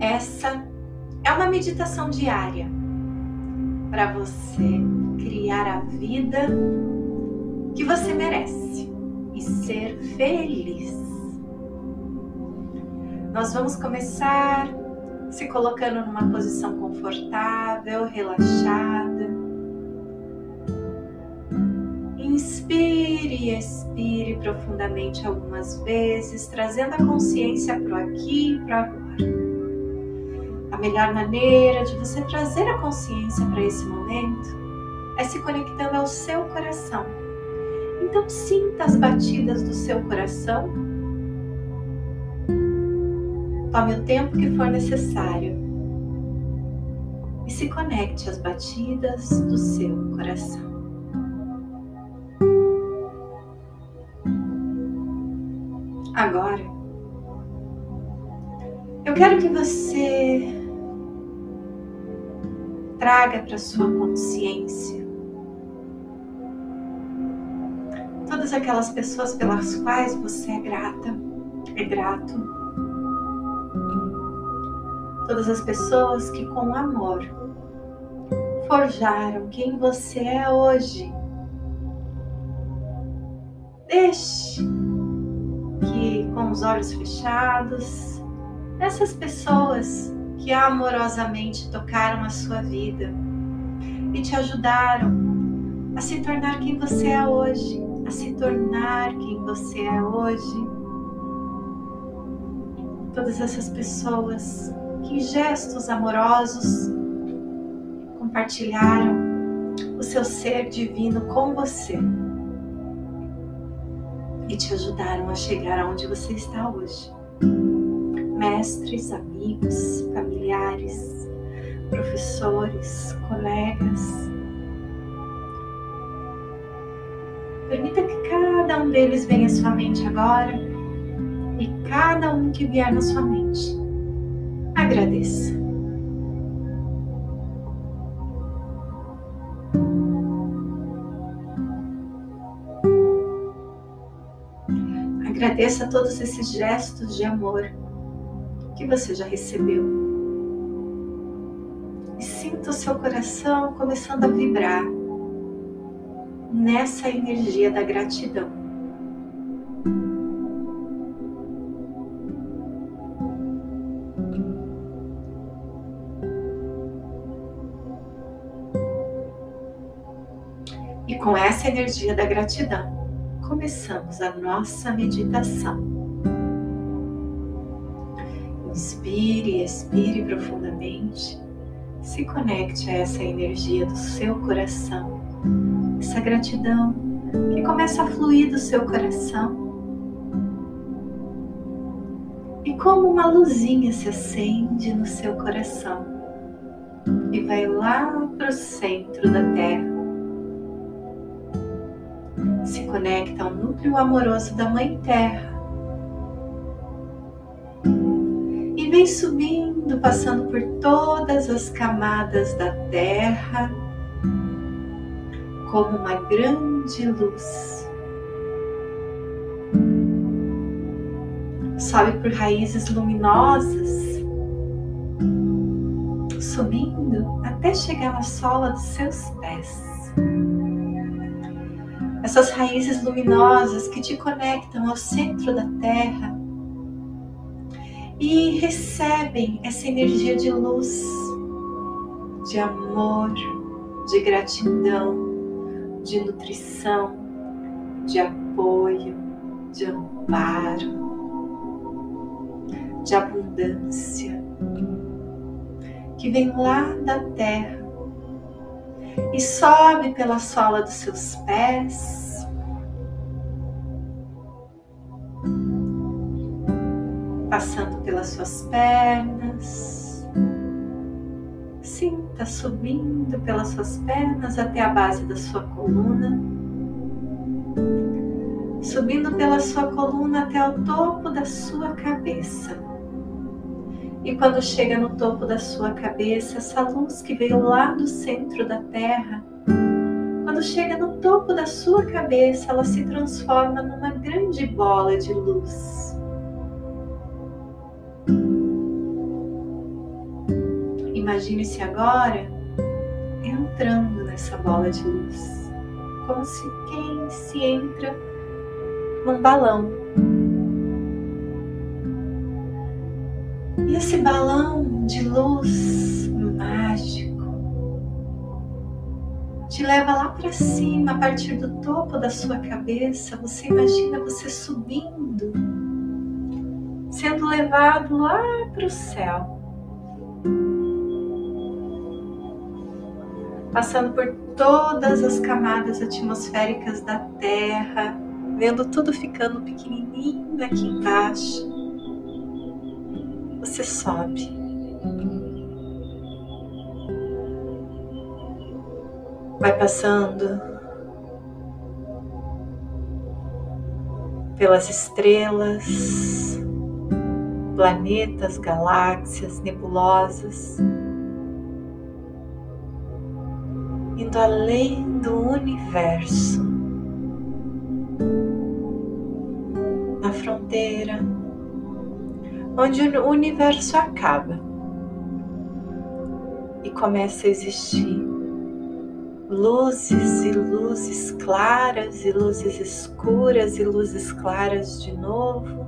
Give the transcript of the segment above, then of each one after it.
Essa é uma meditação diária para você criar a vida que você merece e ser feliz. Nós vamos começar se colocando numa posição confortável, relaxada. Expire profundamente algumas vezes, trazendo a consciência para o aqui e para agora. A melhor maneira de você trazer a consciência para esse momento é se conectando ao seu coração. Então, sinta as batidas do seu coração. Tome o tempo que for necessário e se conecte às batidas do seu coração. Agora, eu quero que você traga para sua consciência todas aquelas pessoas pelas quais você é grata, é grato. Todas as pessoas que com amor forjaram quem você é hoje. Deixe que com os olhos fechados, essas pessoas que amorosamente tocaram a sua vida e te ajudaram a se tornar quem você é hoje, a se tornar quem você é hoje. Todas essas pessoas que em gestos amorosos compartilharam o seu ser divino com você e te ajudaram a chegar aonde você está hoje mestres, amigos, familiares, professores, colegas. Permita que cada um deles venha à sua mente agora e cada um que vier na sua mente. Agradeça. Agradeça todos esses gestos de amor que você já recebeu. E sinta o seu coração começando a vibrar nessa energia da gratidão. E com essa energia da gratidão, começamos a nossa meditação. Inspire, expire profundamente. Se conecte a essa energia do seu coração, essa gratidão que começa a fluir do seu coração. E como uma luzinha se acende no seu coração e vai lá para o centro da Terra. Se conecta ao núcleo amoroso da Mãe Terra vem subindo, passando por todas as camadas da Terra, como uma grande luz. Sobe por raízes luminosas, subindo até chegar na sola dos seus pés. Essas raízes luminosas que te conectam ao centro da Terra e recebem essa energia de luz, de amor, de gratidão, de nutrição, de apoio, de amparo, de abundância, que vem lá da terra e sobe pela sola dos seus pés passando pelas suas pernas. Sinta subindo pelas suas pernas até a base da sua coluna. Subindo pela sua coluna até o topo da sua cabeça. E quando chega no topo da sua cabeça, essa luz que veio lá do centro da Terra, Quando chega no topo da sua cabeça, ela se transforma numa grande bola de luz. Imagine-se agora entrando nessa bola de luz, como se quem se entra num balão. E esse balão de luz mágico te leva lá para cima, a partir do topo da sua cabeça. Você imagina você subindo, sendo levado lá para o céu. Passando por todas as camadas atmosféricas da Terra, vendo tudo ficando pequenininho aqui embaixo. Você sobe. Vai passando pelas estrelas, planetas, galáxias, nebulosas, indo além do universo. Onde o universo acaba. E começa a existir luzes e luzes claras e luzes escuras e luzes claras de novo.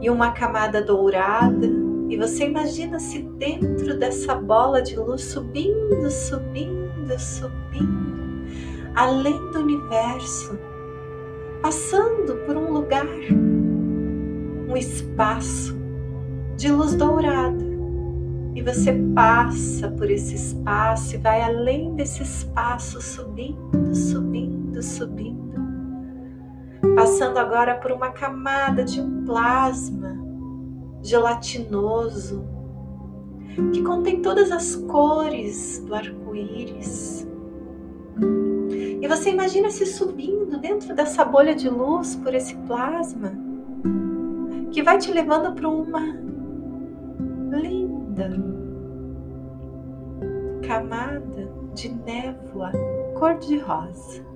E uma camada dourada. E você imagina-se dentro dessa bola de luz subindo, subindo, subindo, além do universo passando por um lugar, um espaço de luz dourada. E você passa por esse espaço e vai além desse espaço, subindo, subindo, subindo. Passando agora por uma camada de um plasma gelatinoso que contém todas as cores do arco-íris e você imagina se subindo dentro dessa bolha de luz por esse plasma que vai te levando para uma linda camada de névoa cor-de-rosa.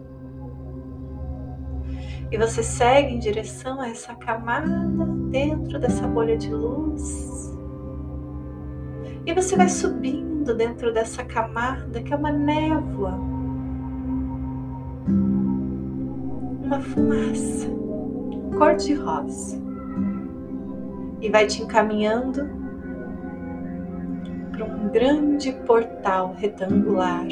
E você segue em direção a essa camada dentro dessa bolha de luz. E você vai subindo dentro dessa camada que é uma névoa uma fumaça cor-de-rosa e vai te encaminhando para um grande portal retangular,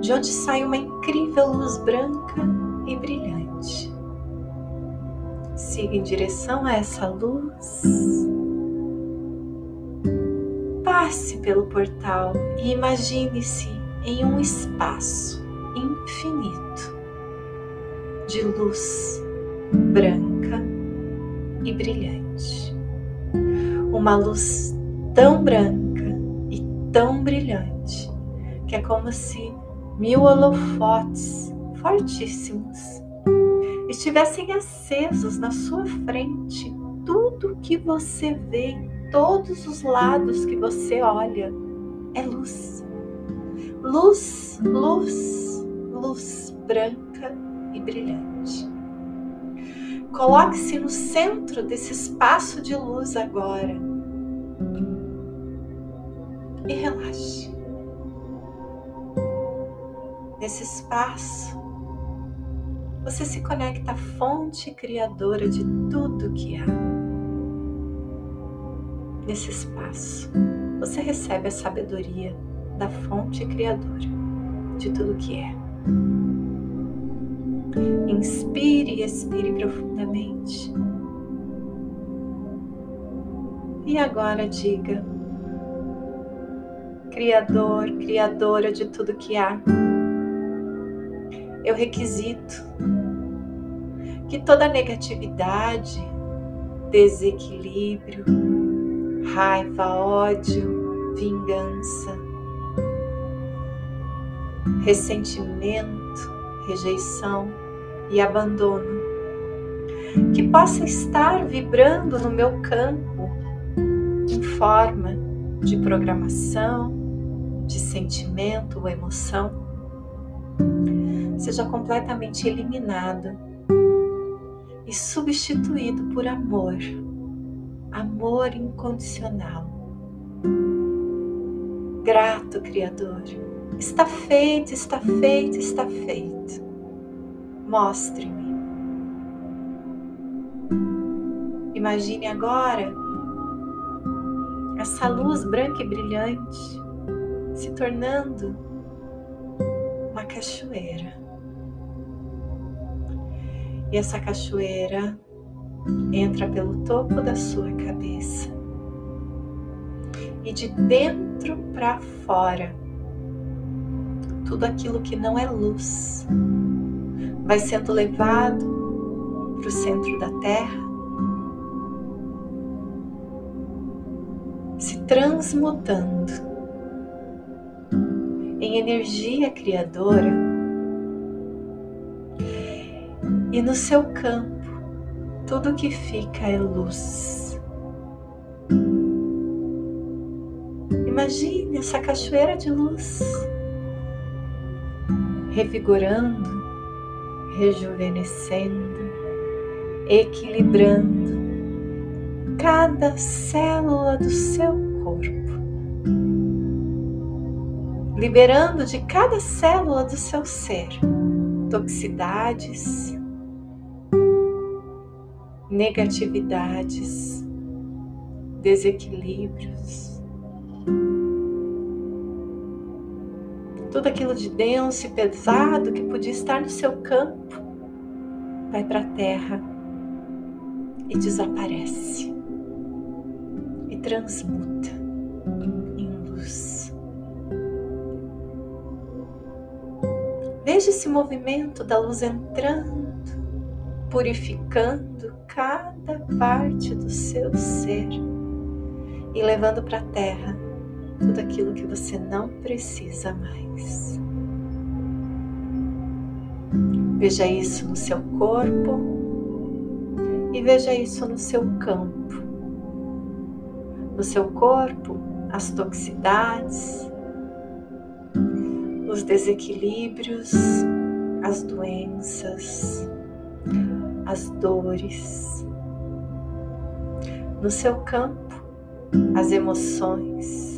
de onde sai uma incrível luz branca e brilhante. Siga em direção a essa luz. Passe pelo portal e imagine-se em um espaço infinito de luz branca e brilhante. Uma luz tão branca e tão brilhante que é como se mil holofotes fortíssimos estivessem acesos na sua frente. Tudo que você vê em todos os lados que você olha é luz. Luz, luz, luz branca e brilhante. Coloque-se no centro desse espaço de luz agora e relaxe. Nesse espaço, você se conecta à fonte criadora de tudo que há. Nesse espaço, você recebe a sabedoria da fonte criadora de tudo que é. Inspire e expire profundamente. E agora diga: Criador, Criadora de tudo que há, eu requisito que toda negatividade, desequilíbrio, raiva, ódio, vingança, ressentimento, rejeição, e abandono, que possa estar vibrando no meu campo em forma de programação, de sentimento ou emoção seja completamente eliminado e substituído por amor, amor incondicional. Grato, Criador, está feito, está feito, está feito. Mostre-me. Imagine agora essa luz branca e brilhante se tornando uma cachoeira. E essa cachoeira entra pelo topo da sua cabeça. E de dentro para fora, tudo aquilo que não é luz vai sendo levado para o centro da Terra, se transmutando em energia criadora e no seu campo, tudo que fica é luz. Imagine essa cachoeira de luz revigorando, rejuvenescendo, equilibrando cada célula do seu corpo, liberando de cada célula do seu ser toxicidades, negatividades, desequilíbrios. Tudo aquilo de denso e pesado que podia estar no seu campo vai para a terra e desaparece e transmuta em luz. Veja esse movimento da luz entrando purificando cada parte do seu ser e levando para a terra tudo aquilo que você não precisa mais. Veja isso no seu corpo e veja isso no seu campo. No seu corpo, as toxicidades, os desequilíbrios, as doenças, as dores. No seu campo, as emoções,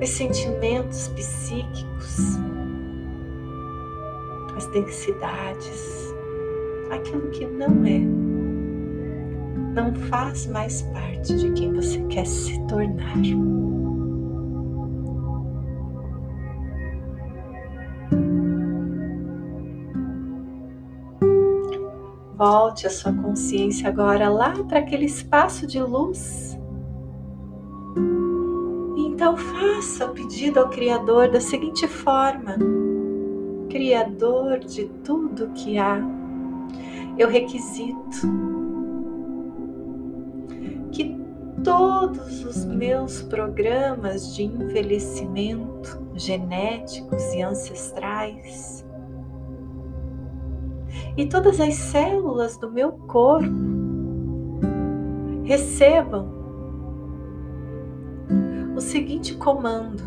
os sentimentos psíquicos, as densidades, aquilo que não é, não faz mais parte de quem você quer se tornar. Volte a sua consciência agora lá para aquele espaço de luz. Então faça o pedido ao Criador da seguinte forma: Criador de tudo que há, eu requisito que todos os meus programas de envelhecimento genéticos e ancestrais e todas as células do meu corpo recebam o seguinte comando: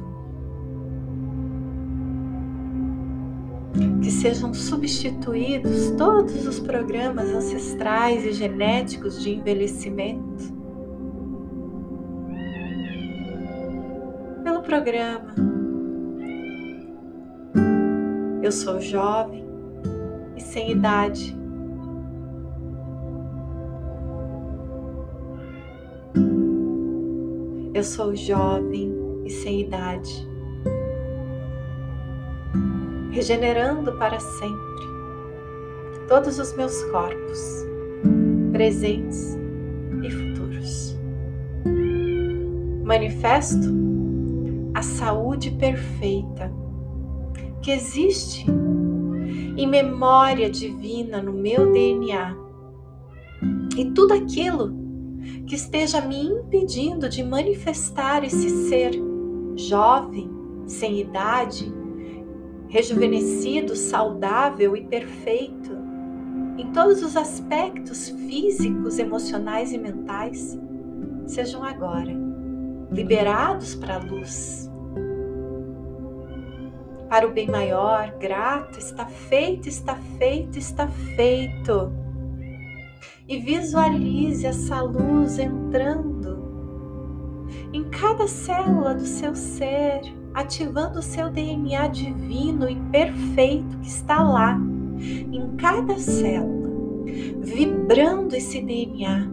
que sejam substituídos todos os programas ancestrais e genéticos de envelhecimento pelo programa. Eu sou jovem e sem idade. Eu sou jovem e sem idade, regenerando para sempre todos os meus corpos, presentes e futuros. Manifesto a saúde perfeita que existe e memória divina no meu DNA. E tudo aquilo que esteja me impedindo de manifestar esse ser jovem, sem idade, rejuvenescido, saudável e perfeito em todos os aspectos físicos, emocionais e mentais, sejam agora liberados para a luz. Para o bem maior, grato, está feito, está feito, está feito. E visualize essa luz entrando em cada célula do seu ser, ativando o seu DNA divino e perfeito que está lá, em cada célula, vibrando esse DNA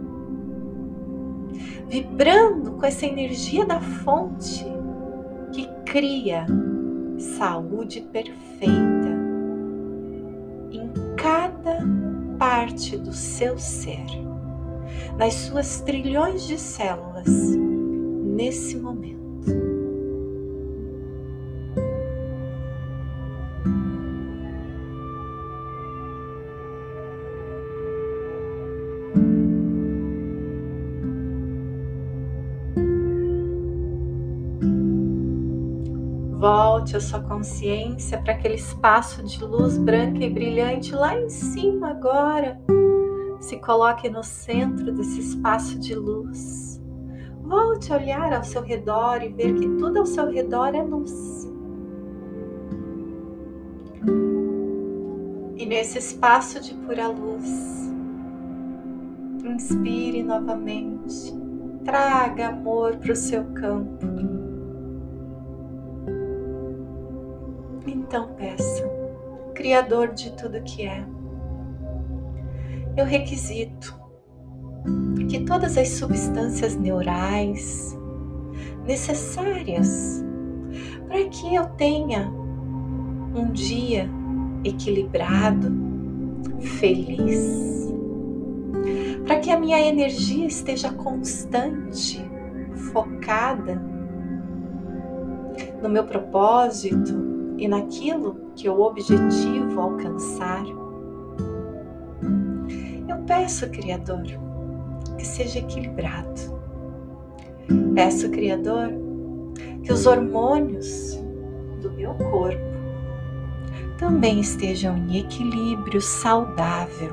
vibrando com essa energia da fonte que cria saúde perfeita em cada parte do seu ser, nas suas trilhões de células, nesse momento. Volte a sua consciência para aquele espaço de luz branca e brilhante lá em cima agora. Se coloque no centro desse espaço de luz. Volte a olhar ao seu redor e ver que tudo ao seu redor é luz. E nesse espaço de pura luz, inspire novamente. Traga amor para o seu campo Criador de tudo que é, eu requisito que todas as substâncias neurais necessárias para que eu tenha um dia equilibrado, feliz, para que a minha energia esteja constante, focada no meu propósito, e naquilo que eu objetivo alcançar. Eu peço, Criador, que seja equilibrado. Peço, Criador, que os hormônios do meu corpo também estejam em equilíbrio saudável.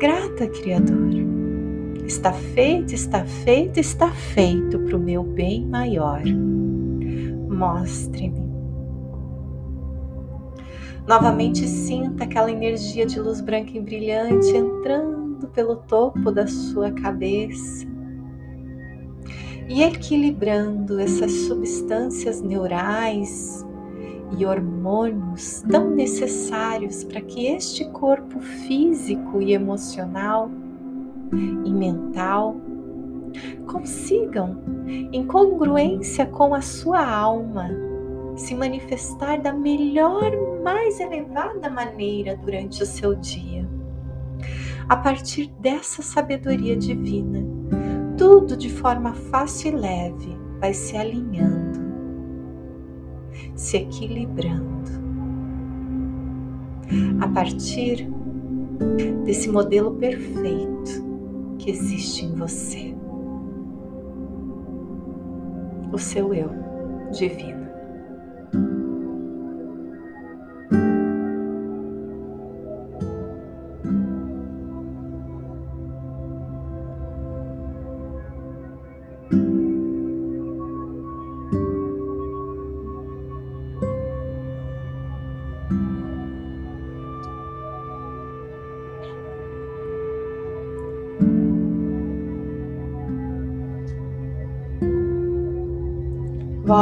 Grata, Criador. Está feito, está feito, está feito para o meu bem maior. Mostre-me Novamente sinta aquela energia de luz branca e brilhante entrando pelo topo da sua cabeça e equilibrando essas substâncias neurais e hormônios tão necessários para que este corpo físico e emocional e mental consigam, em congruência com a sua alma, se manifestar da melhor, mais elevada maneira durante o seu dia. A partir dessa sabedoria divina, tudo de forma fácil e leve vai se alinhando, se equilibrando. A partir desse modelo perfeito que existe em você, o seu eu divino.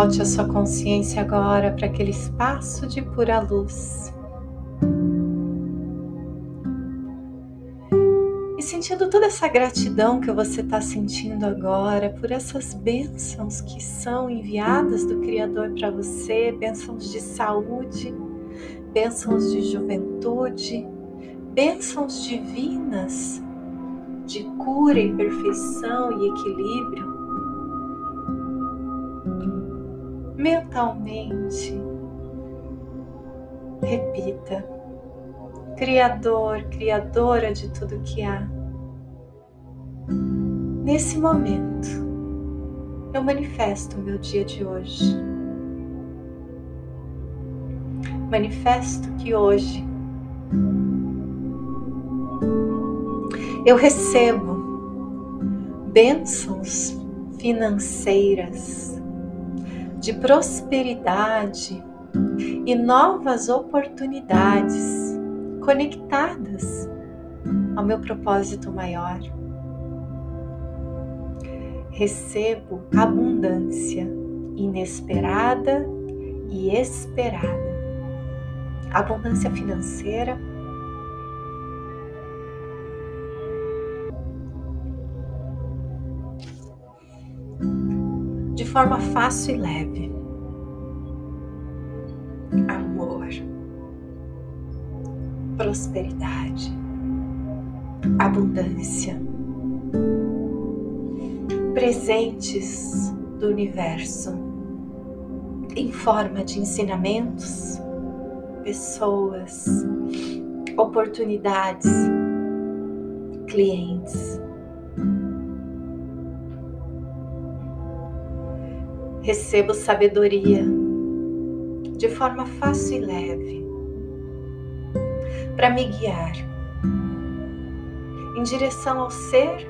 Volte a sua consciência agora para aquele espaço de pura luz. E sentindo toda essa gratidão que você está sentindo agora por essas bênçãos que são enviadas do Criador para você bênçãos de saúde, bênçãos de juventude, bênçãos divinas de cura e perfeição e equilíbrio mentalmente. Repita: Criador, Criadora de tudo que há. Nesse momento, eu manifesto o meu dia de hoje. Manifesto que hoje eu recebo bênçãos financeiras, de prosperidade e novas oportunidades conectadas ao meu propósito maior. Recebo abundância inesperada e esperada. Abundância financeira forma fácil e leve. Amor, prosperidade, abundância, presentes do universo em forma de ensinamentos, pessoas, oportunidades, clientes Recebo sabedoria de forma fácil e leve para me guiar em direção ao ser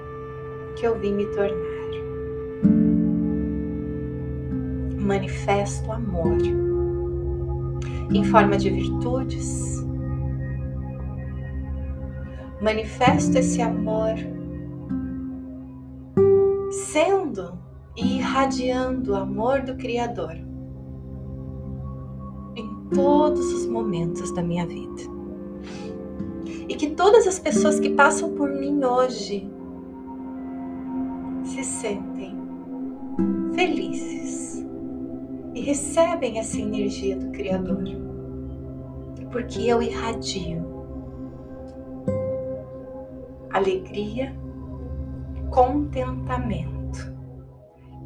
que eu vim me tornar. Manifesto amor em forma de virtudes. Manifesto esse amor sendo e irradiando o amor do Criador em todos os momentos da minha vida. E que todas as pessoas que passam por mim hoje se sentem felizes e recebem essa energia do Criador, porque eu irradio alegria, contentamento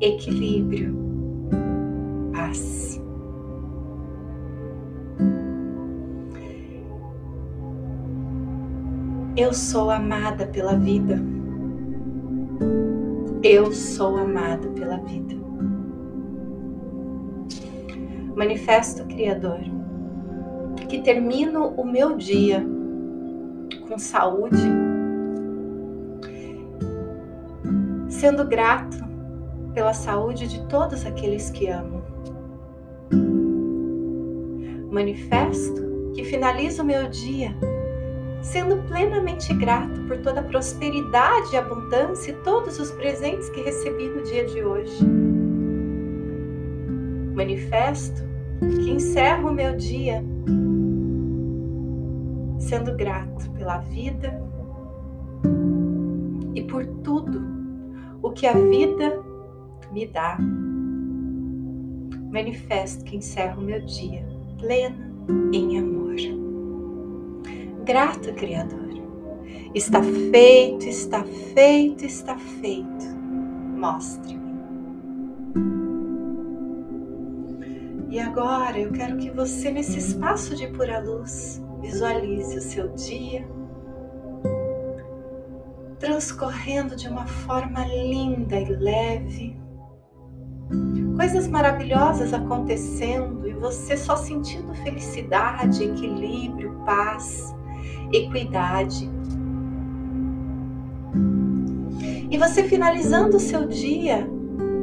equilíbrio, paz. Eu sou amada pela vida. Eu sou amada pela vida. Manifesto Criador que termino o meu dia com saúde, sendo grato pela saúde de todos aqueles que amo. Manifesto que finalizo o meu dia sendo plenamente grato por toda a prosperidade e abundância e todos os presentes que recebi no dia de hoje. Manifesto que encerro o meu dia sendo grato pela vida e por tudo o que a vida me dá. Manifesto que encerro meu dia plena em amor. Grato, Criador. Está feito, está feito, está feito. Mostre-me. E agora eu quero que você, nesse espaço de pura luz, visualize o seu dia transcorrendo de uma forma linda e leve coisas maravilhosas acontecendo e você só sentindo felicidade, equilíbrio, paz, equidade. E você finalizando o seu dia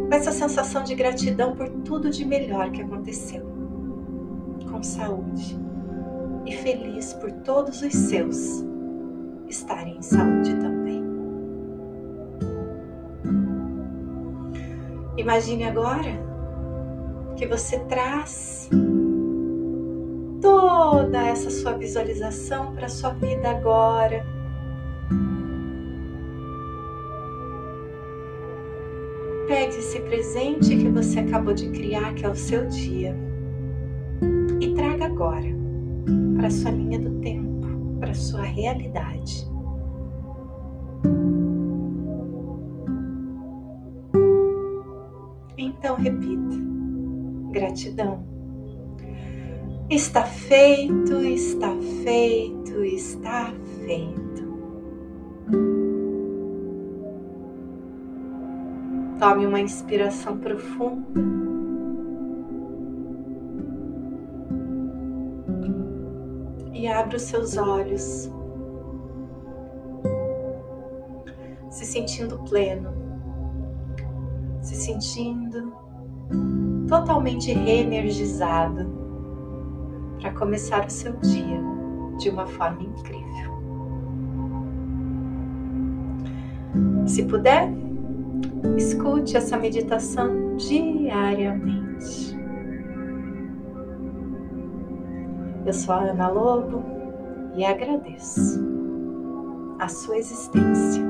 com essa sensação de gratidão por tudo de melhor que aconteceu, com saúde e feliz por todos os seus estarem em saúde também. Imagine agora que você traz toda essa sua visualização para a sua vida agora. Pegue esse presente que você acabou de criar, que é o seu dia, e traga agora para a sua linha do tempo, para a sua realidade. Então repita: gratidão. Está feito, está feito, está feito. Tome uma inspiração profunda. E abra os seus olhos, se sentindo pleno se sentindo totalmente reenergizado para começar o seu dia de uma forma incrível. Se puder, escute essa meditação diariamente. Eu sou a Ana Lobo e agradeço a sua existência.